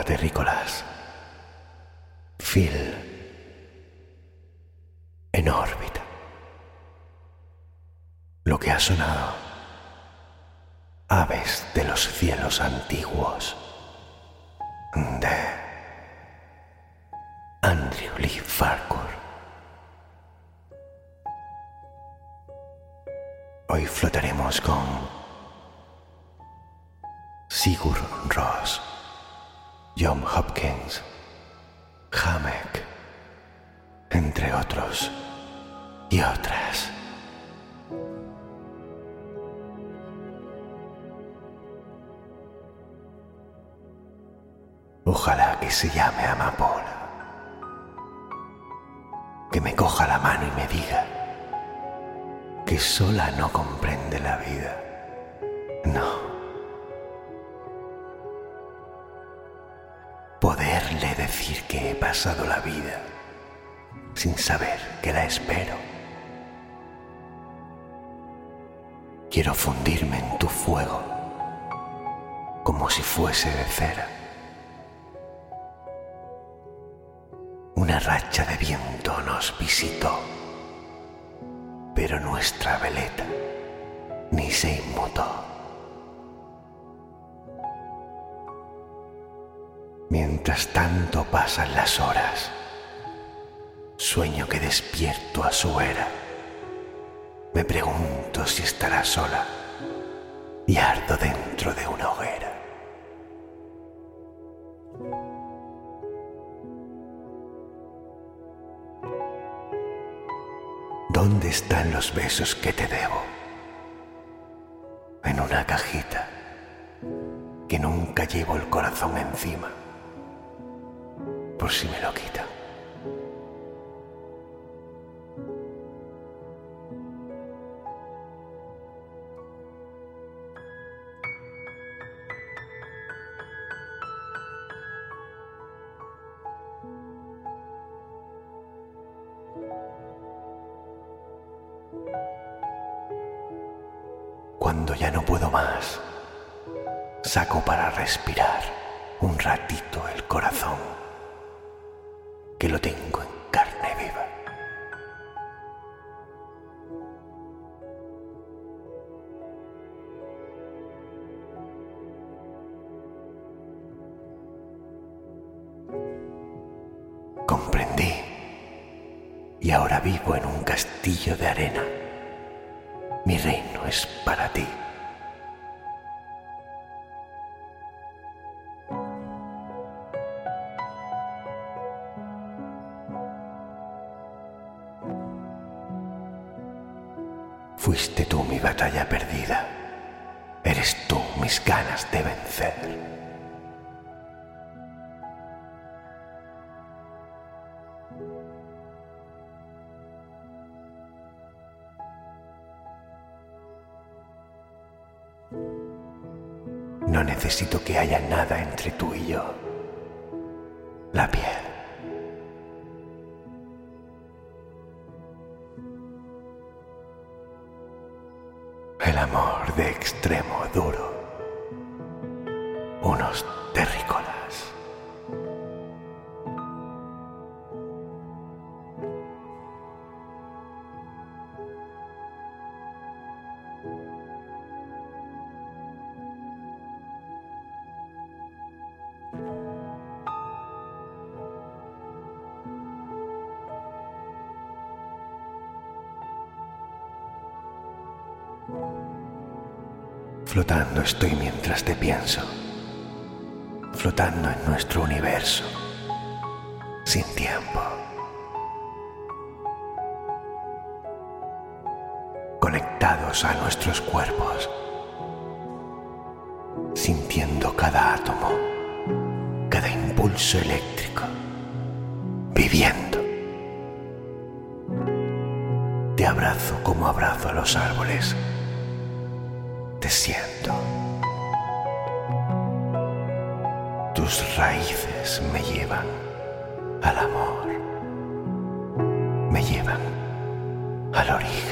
Hola terrícolas. Phil. En órbita. Lo que ha sonado. Aves de los cielos antiguos. De Andrew Lee Farquhar. Hoy flotaremos con Sigur Ross, John Hopkins, Hamek, entre otros y otras. Ojalá que se llame Amapola, que me coja la mano y me diga que sola no comprende la vida. Pasado la vida sin saber que la espero. Quiero fundirme en tu fuego como si fuese de cera. Una racha de viento nos visitó pero nuestra veleta ni se inmutó. Mientras tanto pasan las horas, sueño que despierto a su era. Me pregunto si estará sola y ardo dentro de una hoguera. ¿Dónde están los besos que te debo? En una cajita que nunca llevo el corazón encima, por si me lo quitan. Estoy mientras te pienso, flotando en nuestro universo, sin tiempo. Conectados a nuestros cuerpos, sintiendo cada átomo, cada impulso eléctrico, viviendo. Te abrazo como abrazo a los árboles raíces me llevan al amor, me llevan al origen.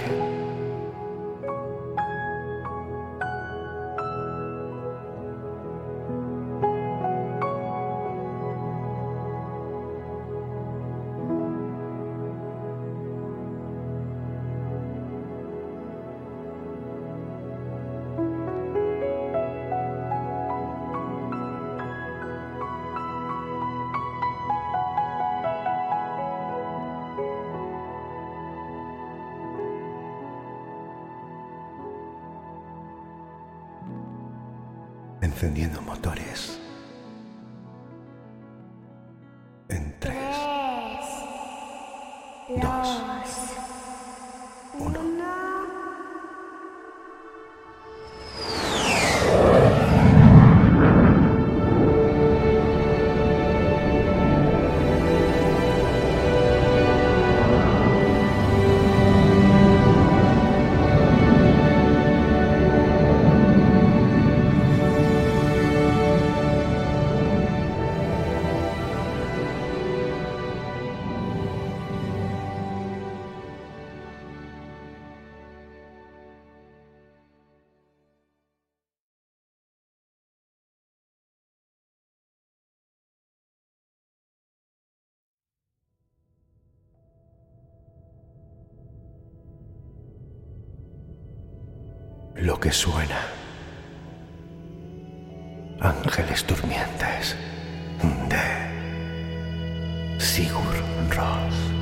encendiendo motores. que suena. Ángeles durmientes de Sigur Ross.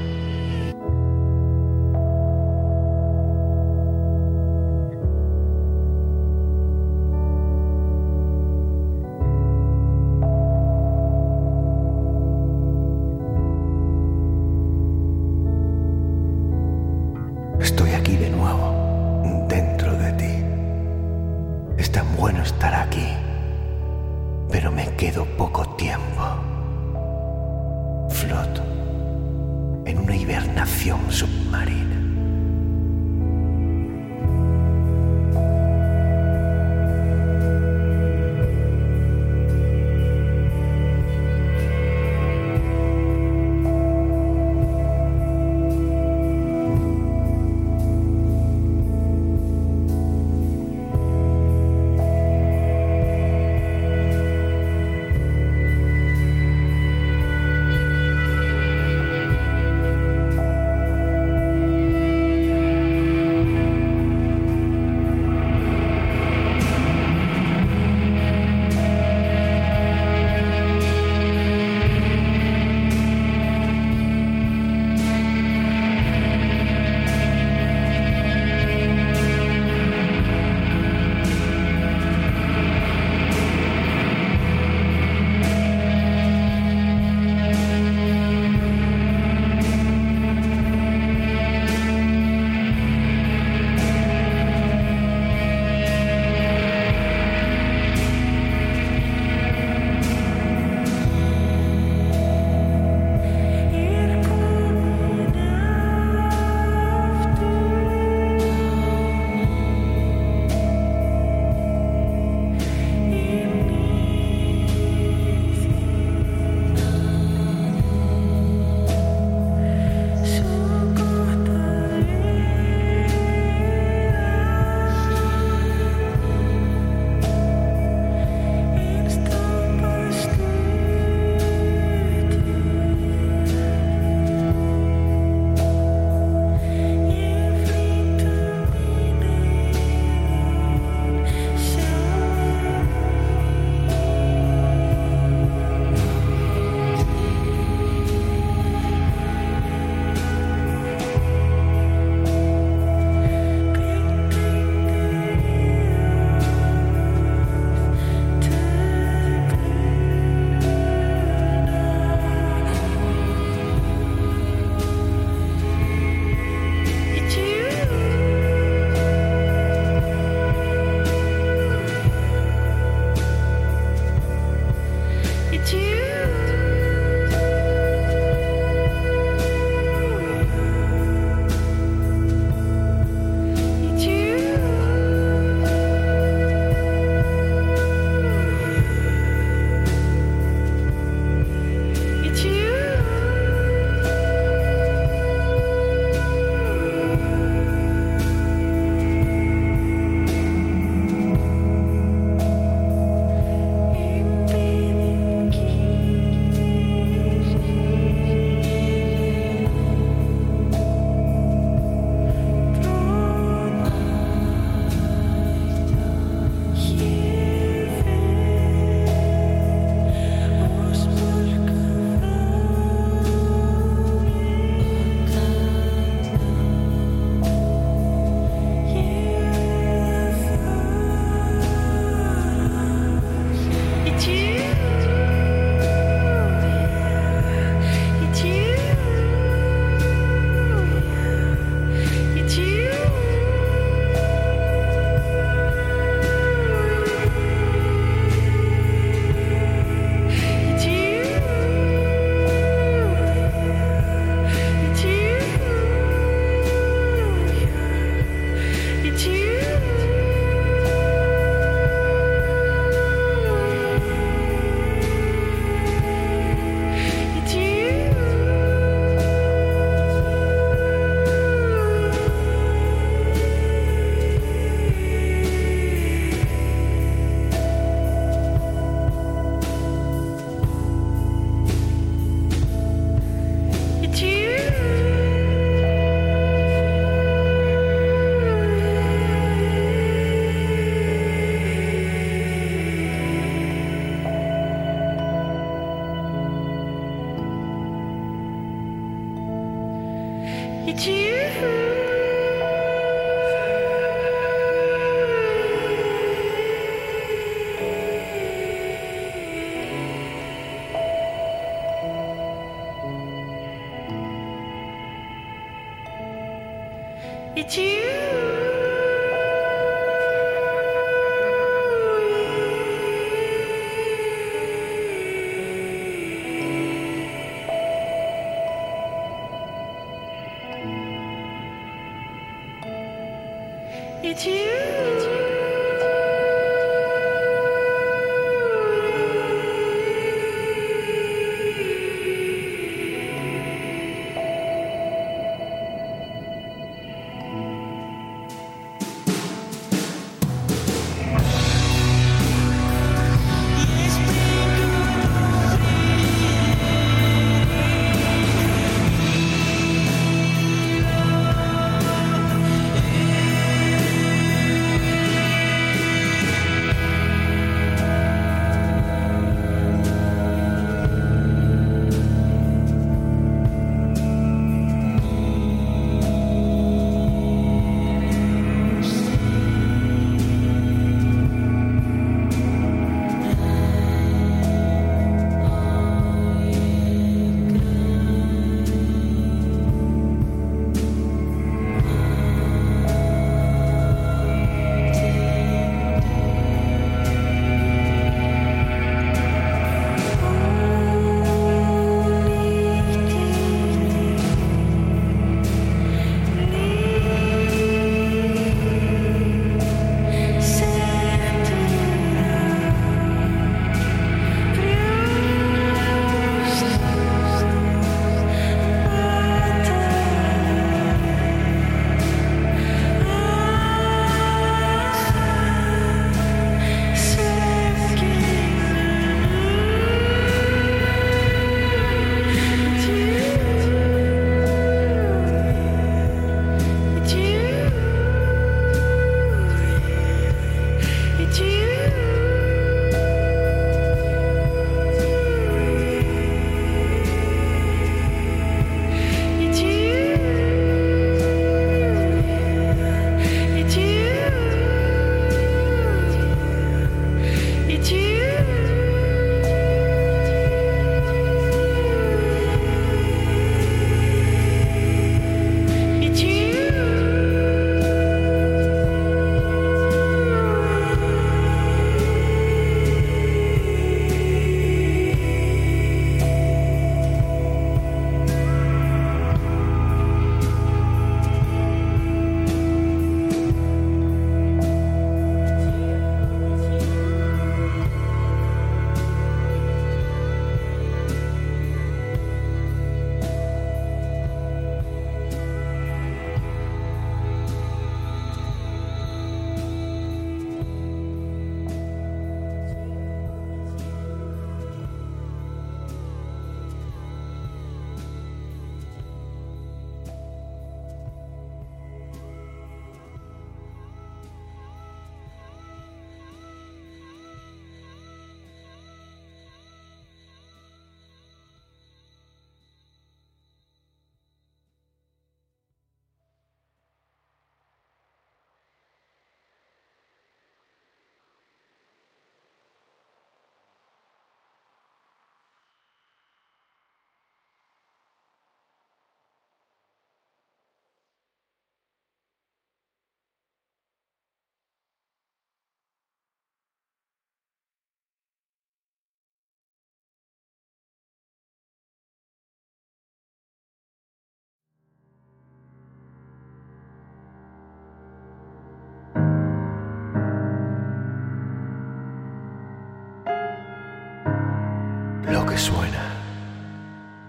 Suena.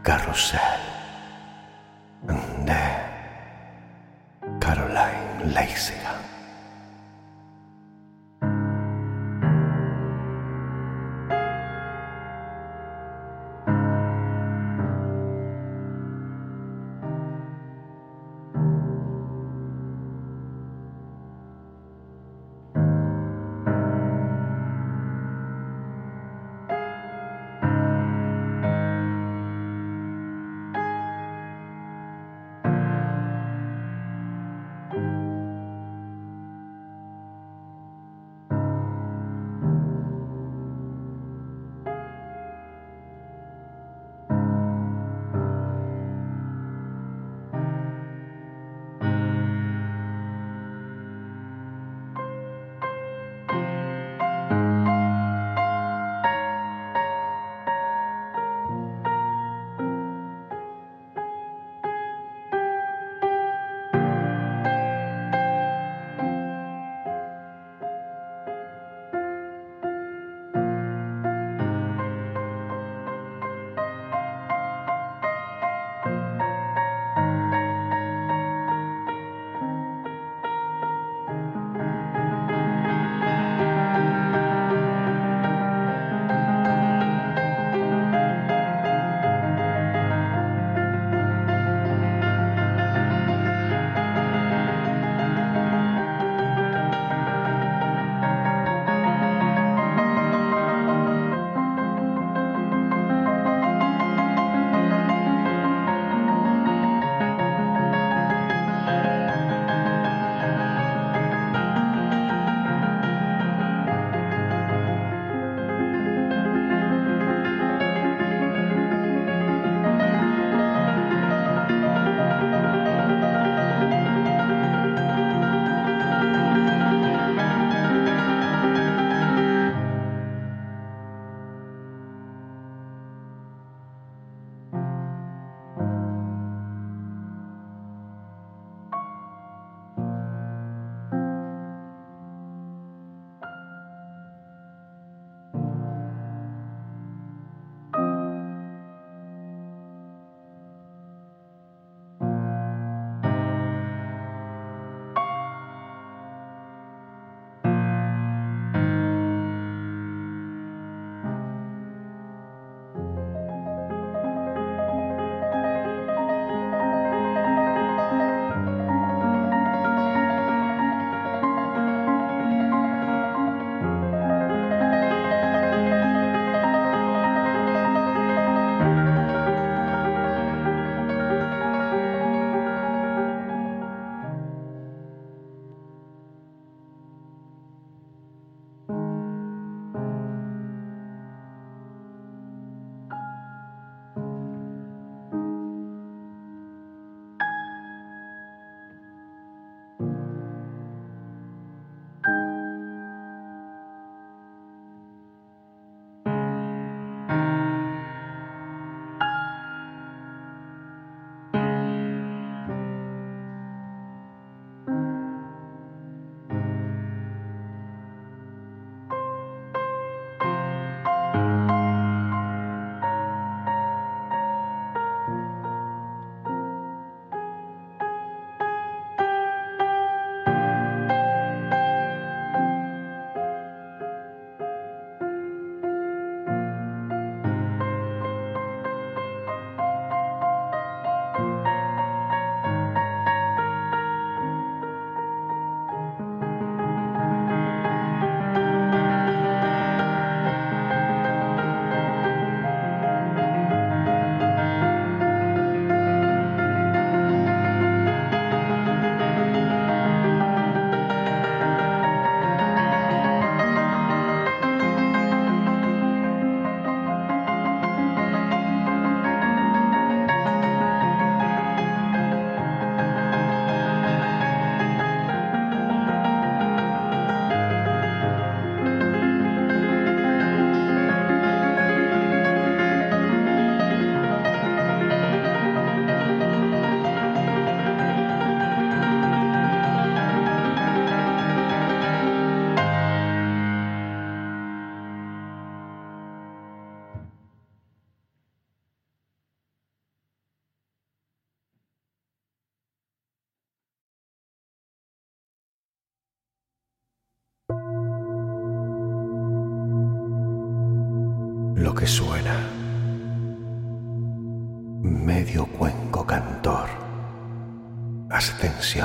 Carrusel. De Caroline Leisigan. 夕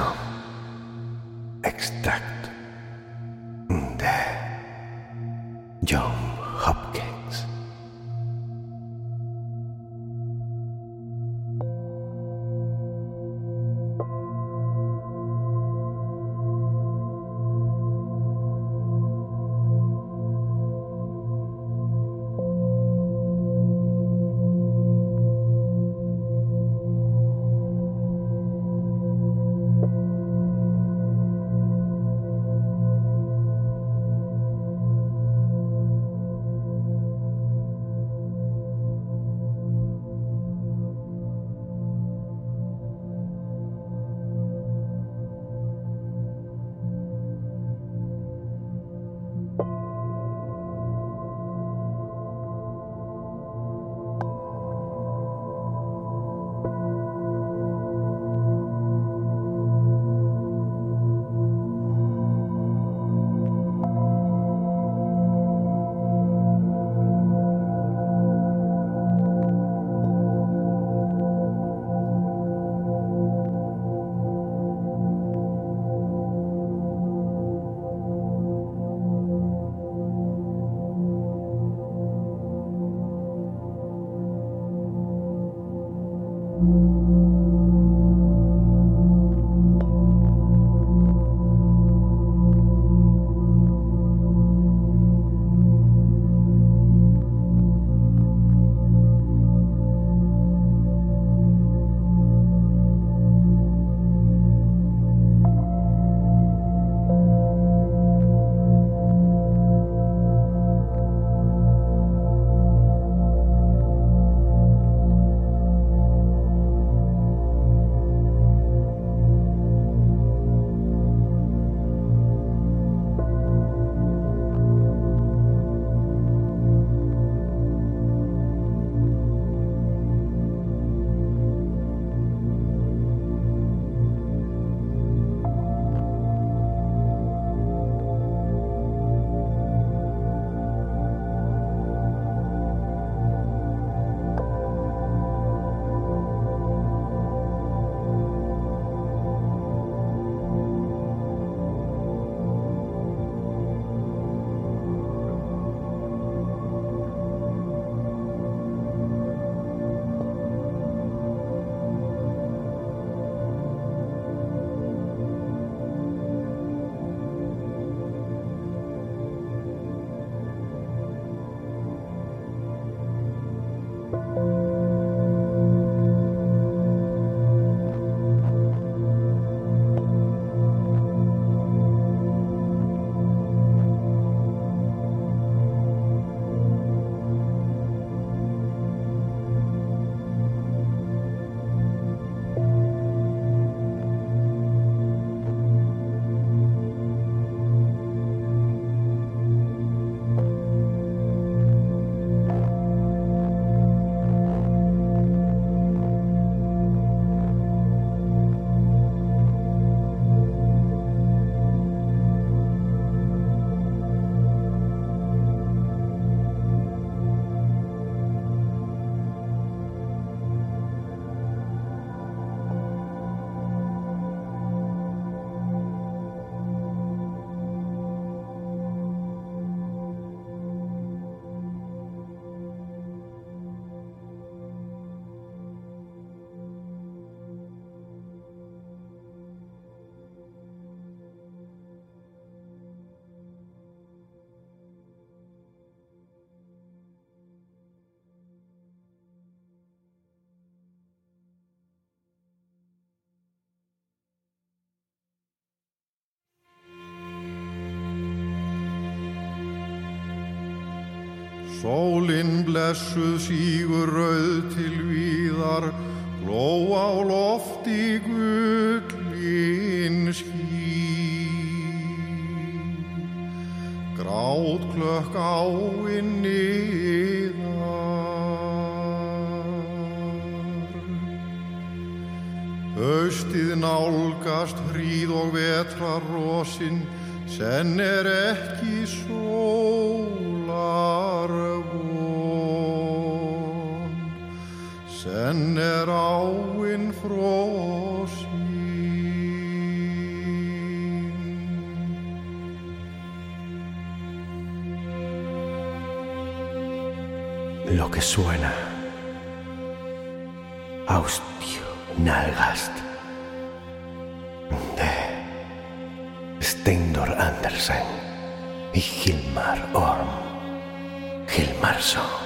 Sólinn blessuð sígur rauð til víðar, gló á lofti gullin ský. Grát klökk áinn niðar. Haustið nálgast hríð og vetrar rosin, senn er ekki sólar enn er. Lo que suena, austio nalgast, de Steindor Andersen y Hilmar Orm, Hilmarsson.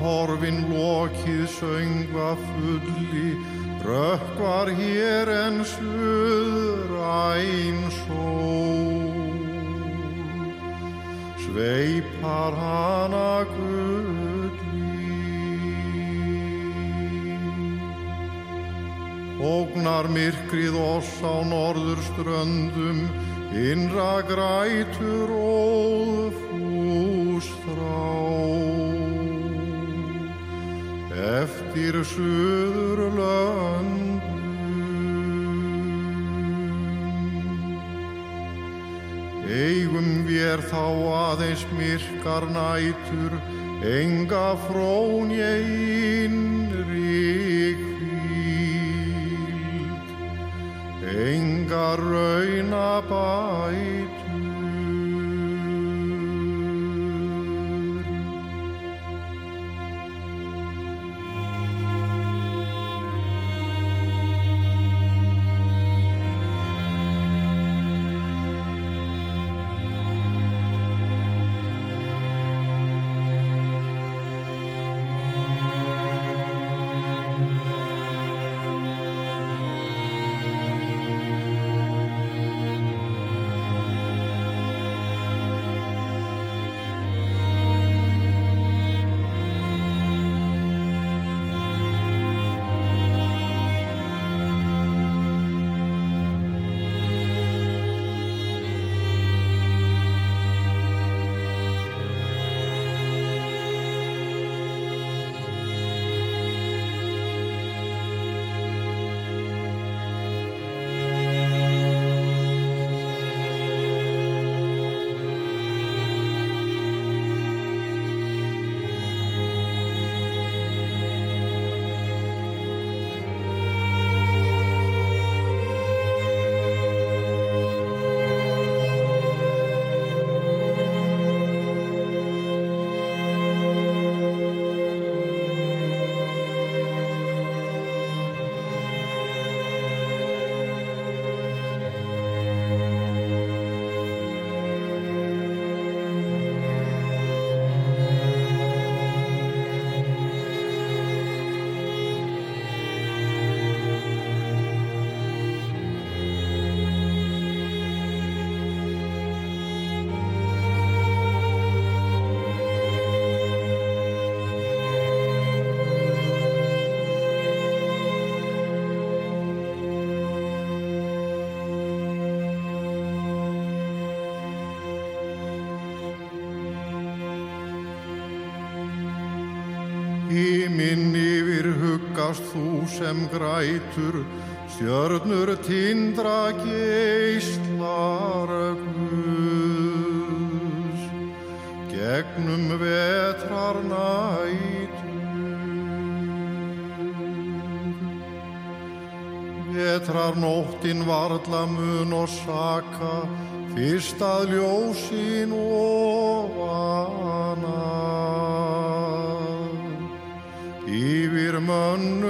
Horfin lokið söngva fulli, rökkvar hér en suðræn sól. Sveipar hana gulli, ógnar myrkrið oss á norður ströndum, innra grætur óð eftir söður löndum. Eigum við þá aðeins myrkar nætur, enga frón ég innri kvíld, enga raunabæt. Híminn yfir huggast þú sem grætur, Stjörnur tindra geislar Guðs Gegnum vetrar nætur. Vetrar nóttin varla mun og saka Fyrst að ljósin ofana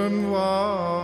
noir.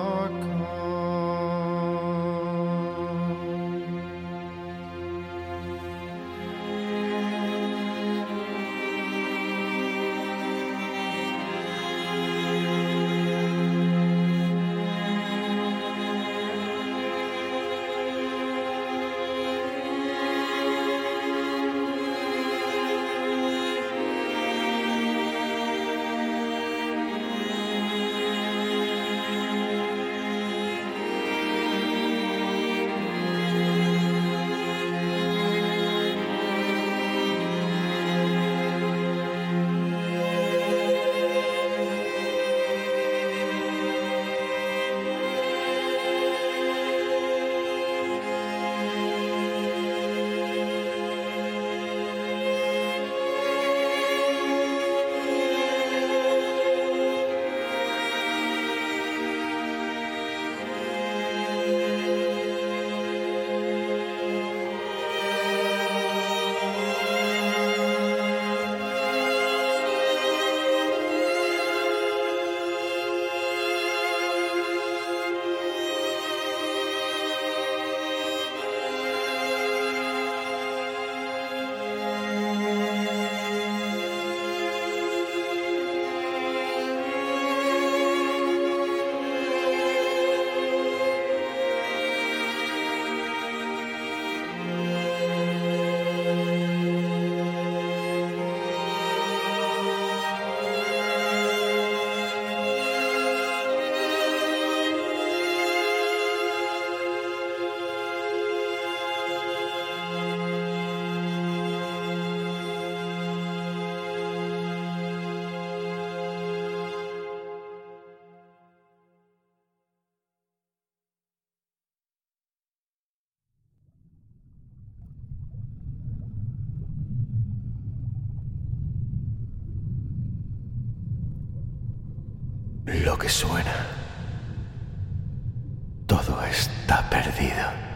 Lo que suena. Todo está perdido.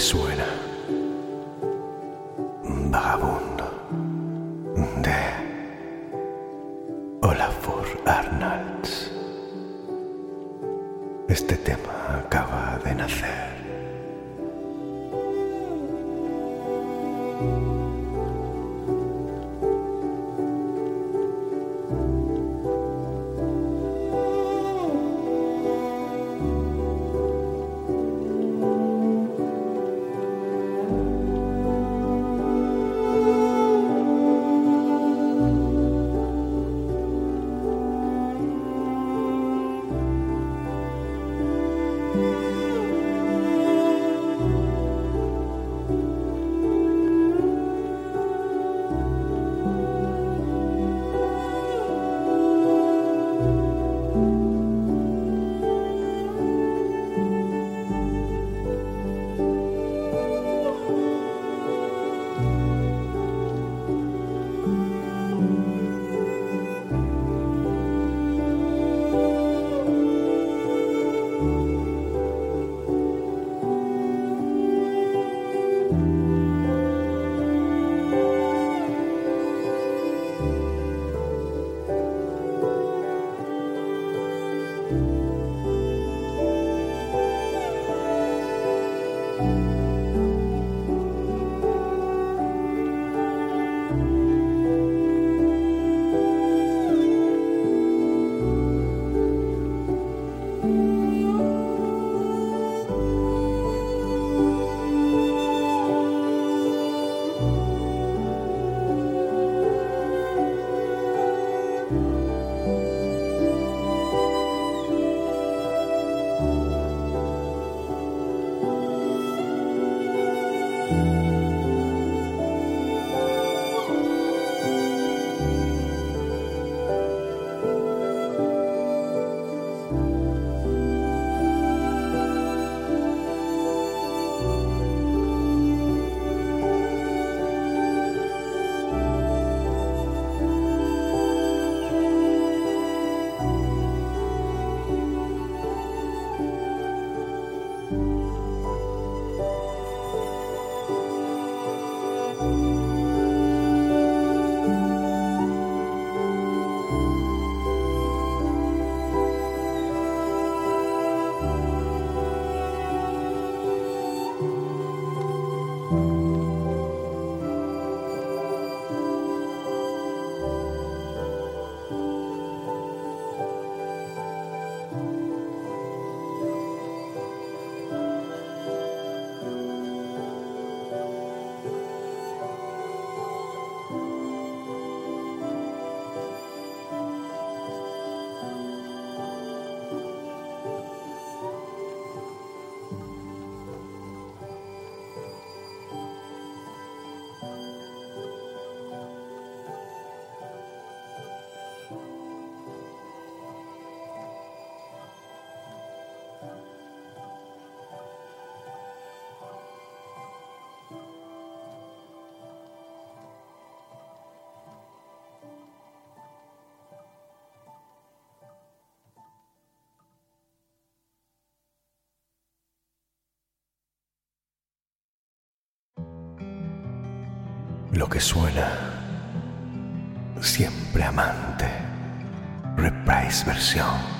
Lo Lo que suena, siempre amante, reprise versión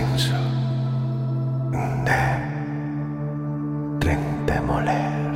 el ascenso de Trentemoler. lo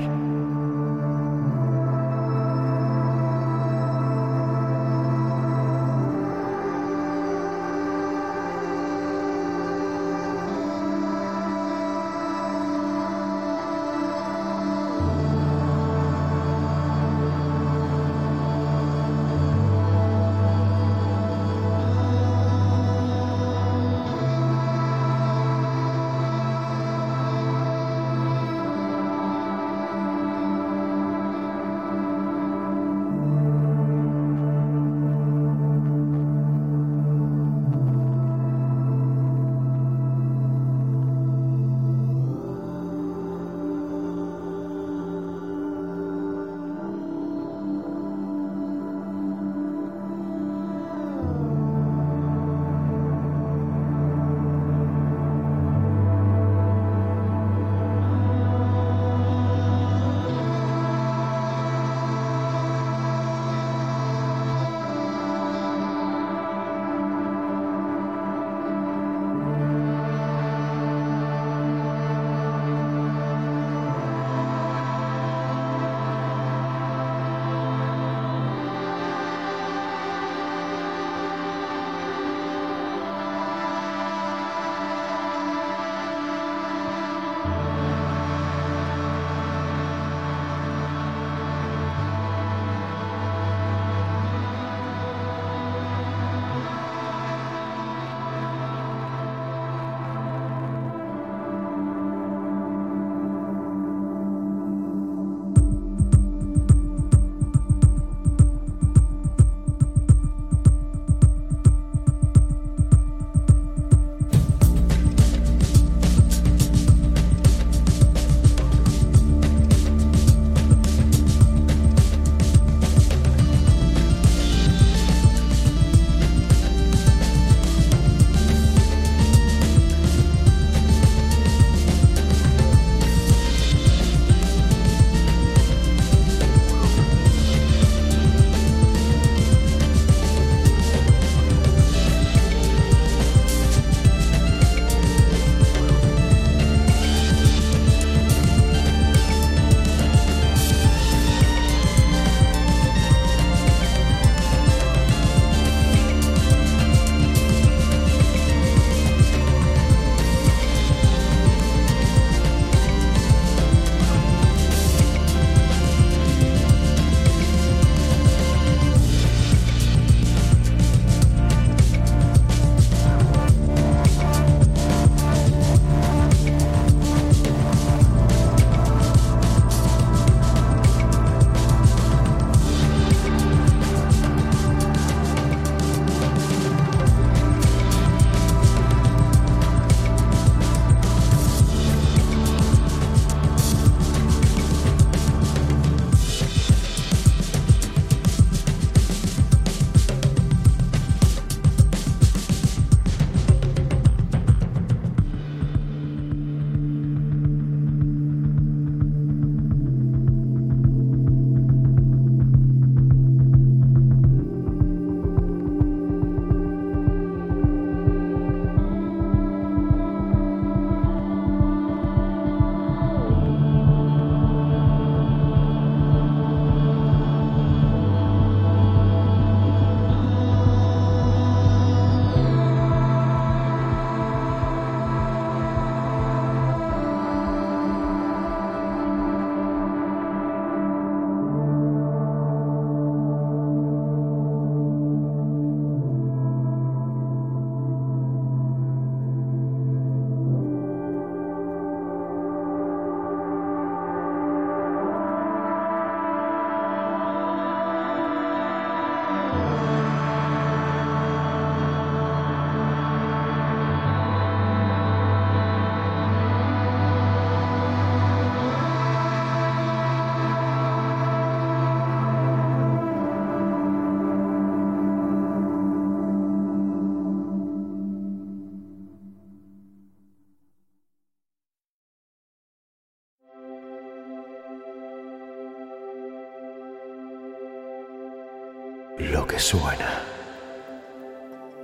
suena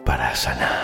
para sanar.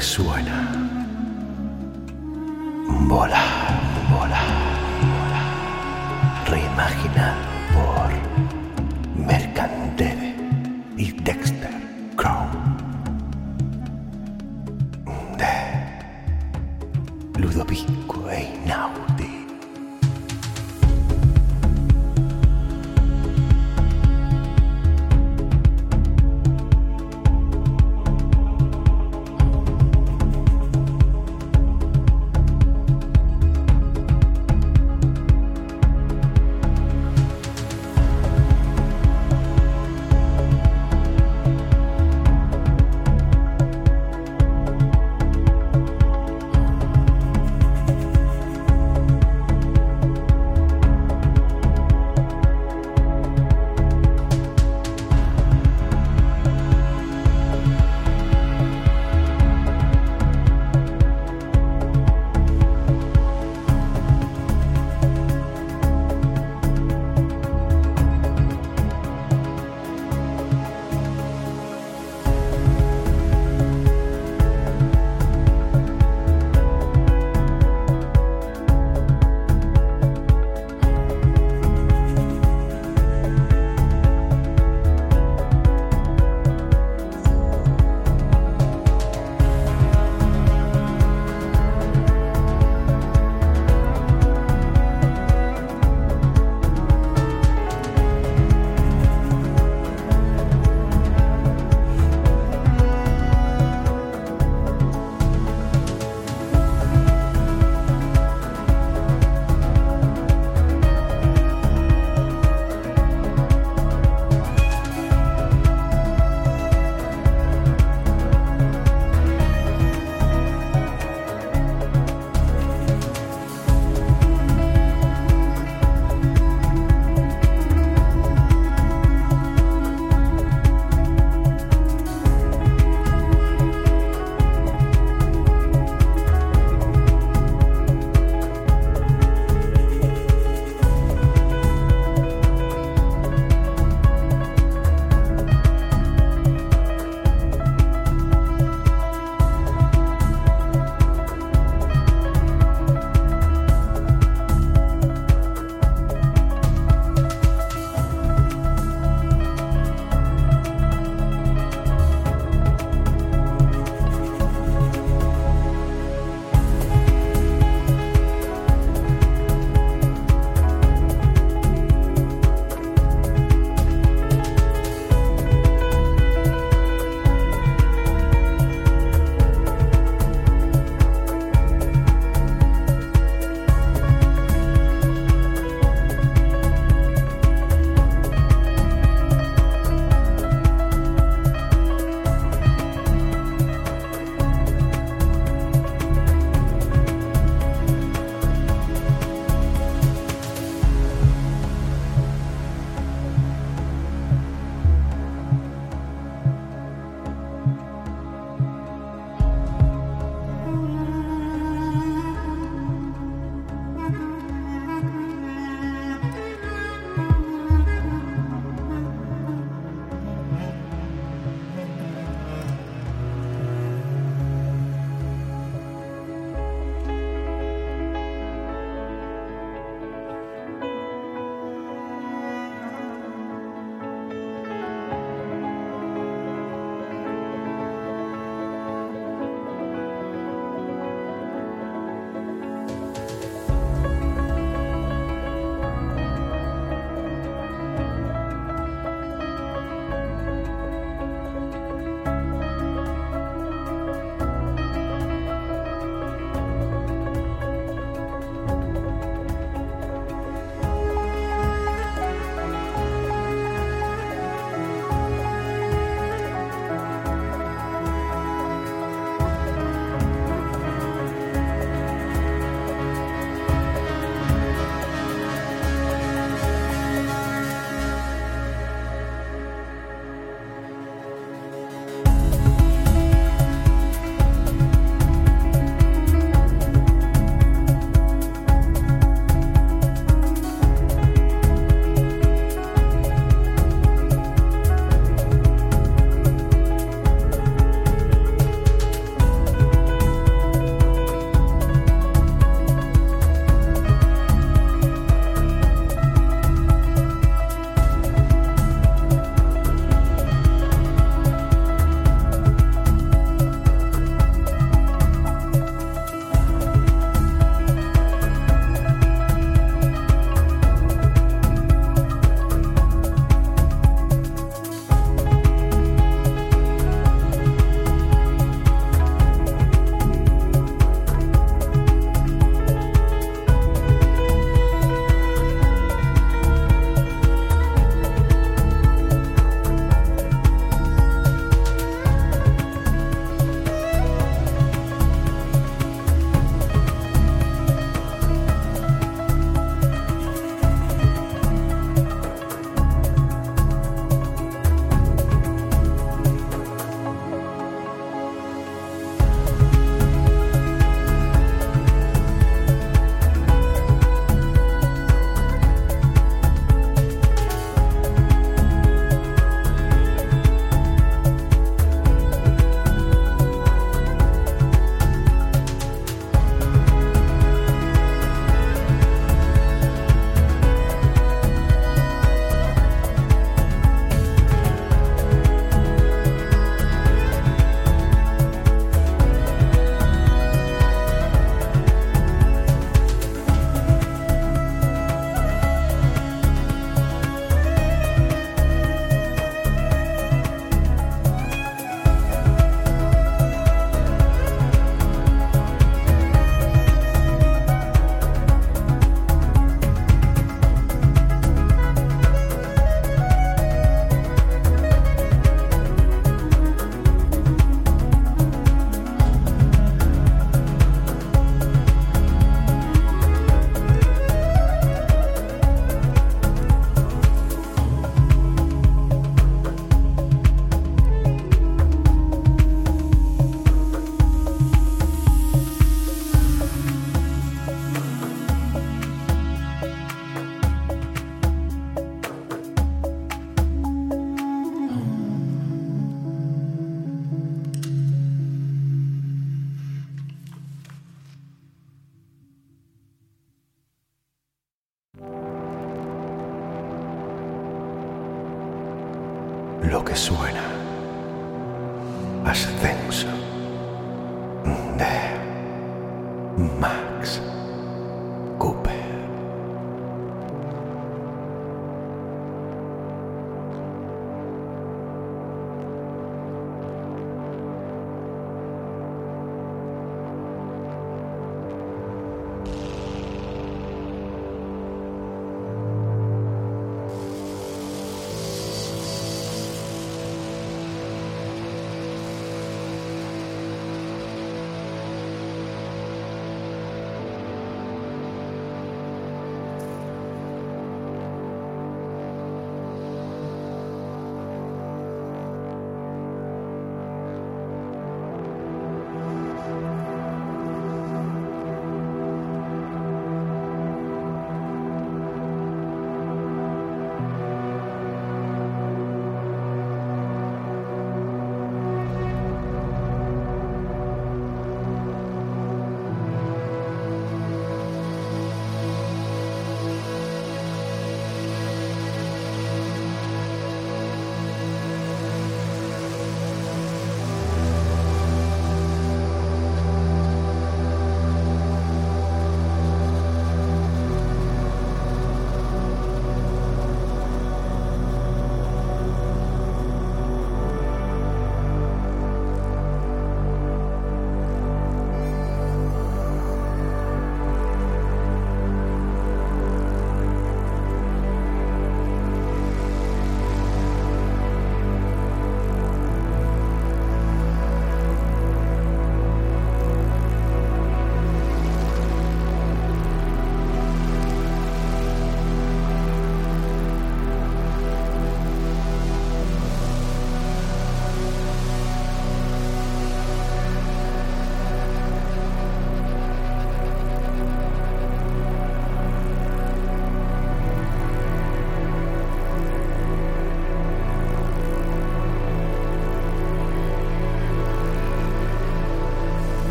Lo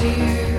dear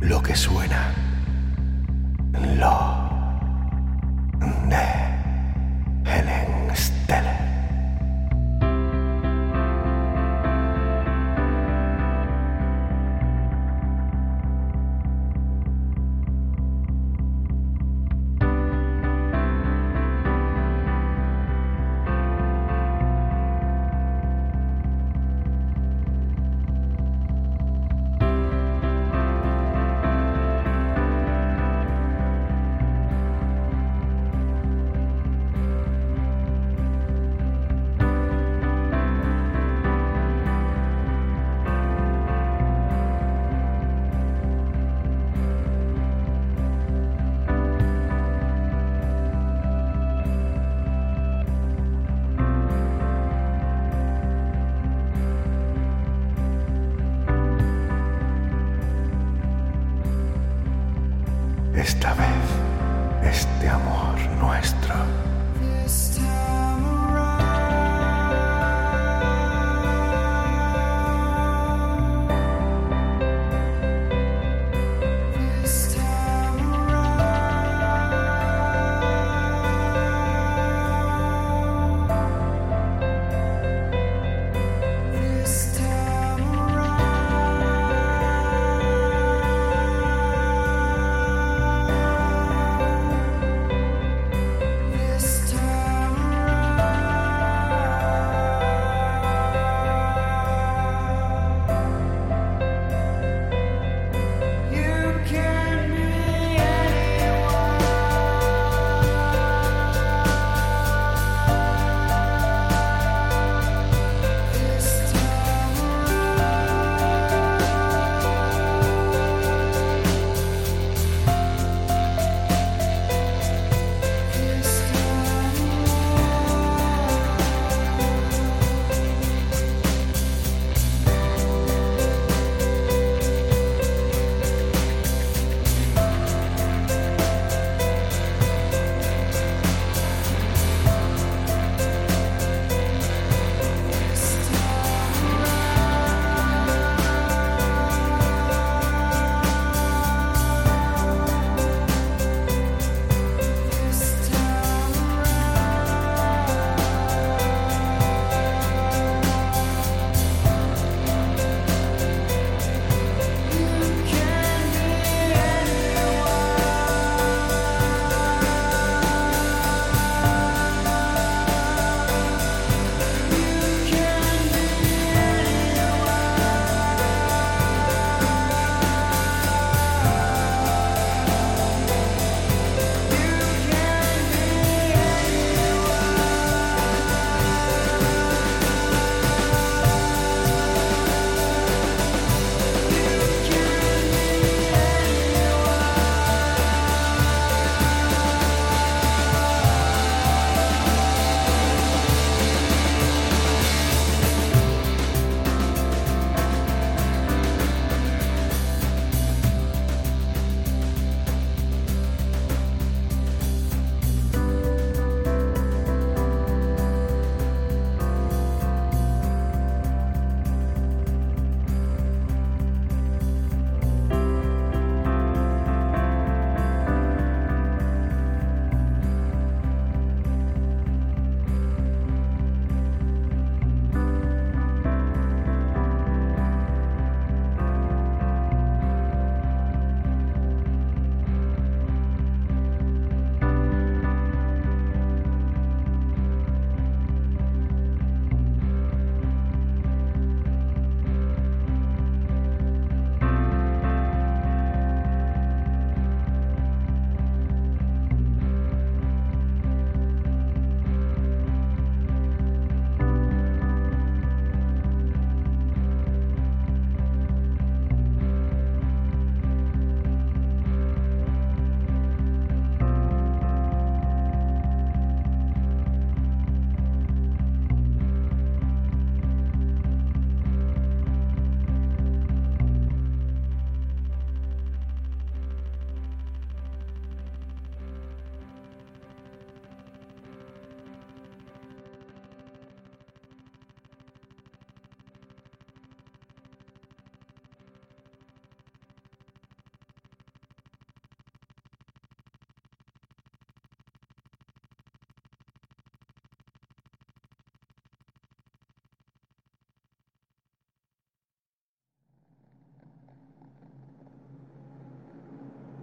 Lo que suena. Lo.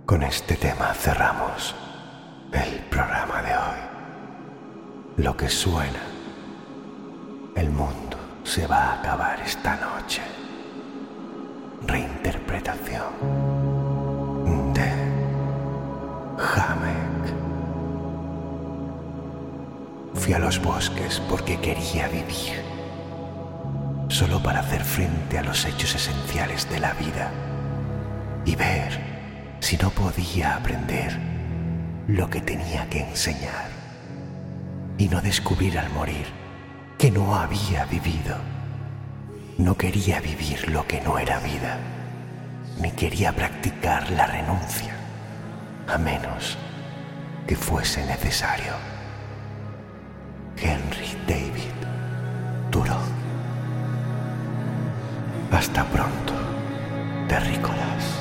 Con este tema cerramos el programa de hoy. Lo que suena, el mundo se va a acabar esta noche. Reinterpretación de Hamek. Fui a los bosques porque quería vivir, solo para hacer frente a los hechos esenciales de la vida y ver si no podía aprender lo que tenía que enseñar y no descubrir al morir que no había vivido. No quería vivir lo que no era vida, ni quería practicar la renuncia, a menos que fuese necesario. Henry David Thoreau. Hasta pronto, terrícolas.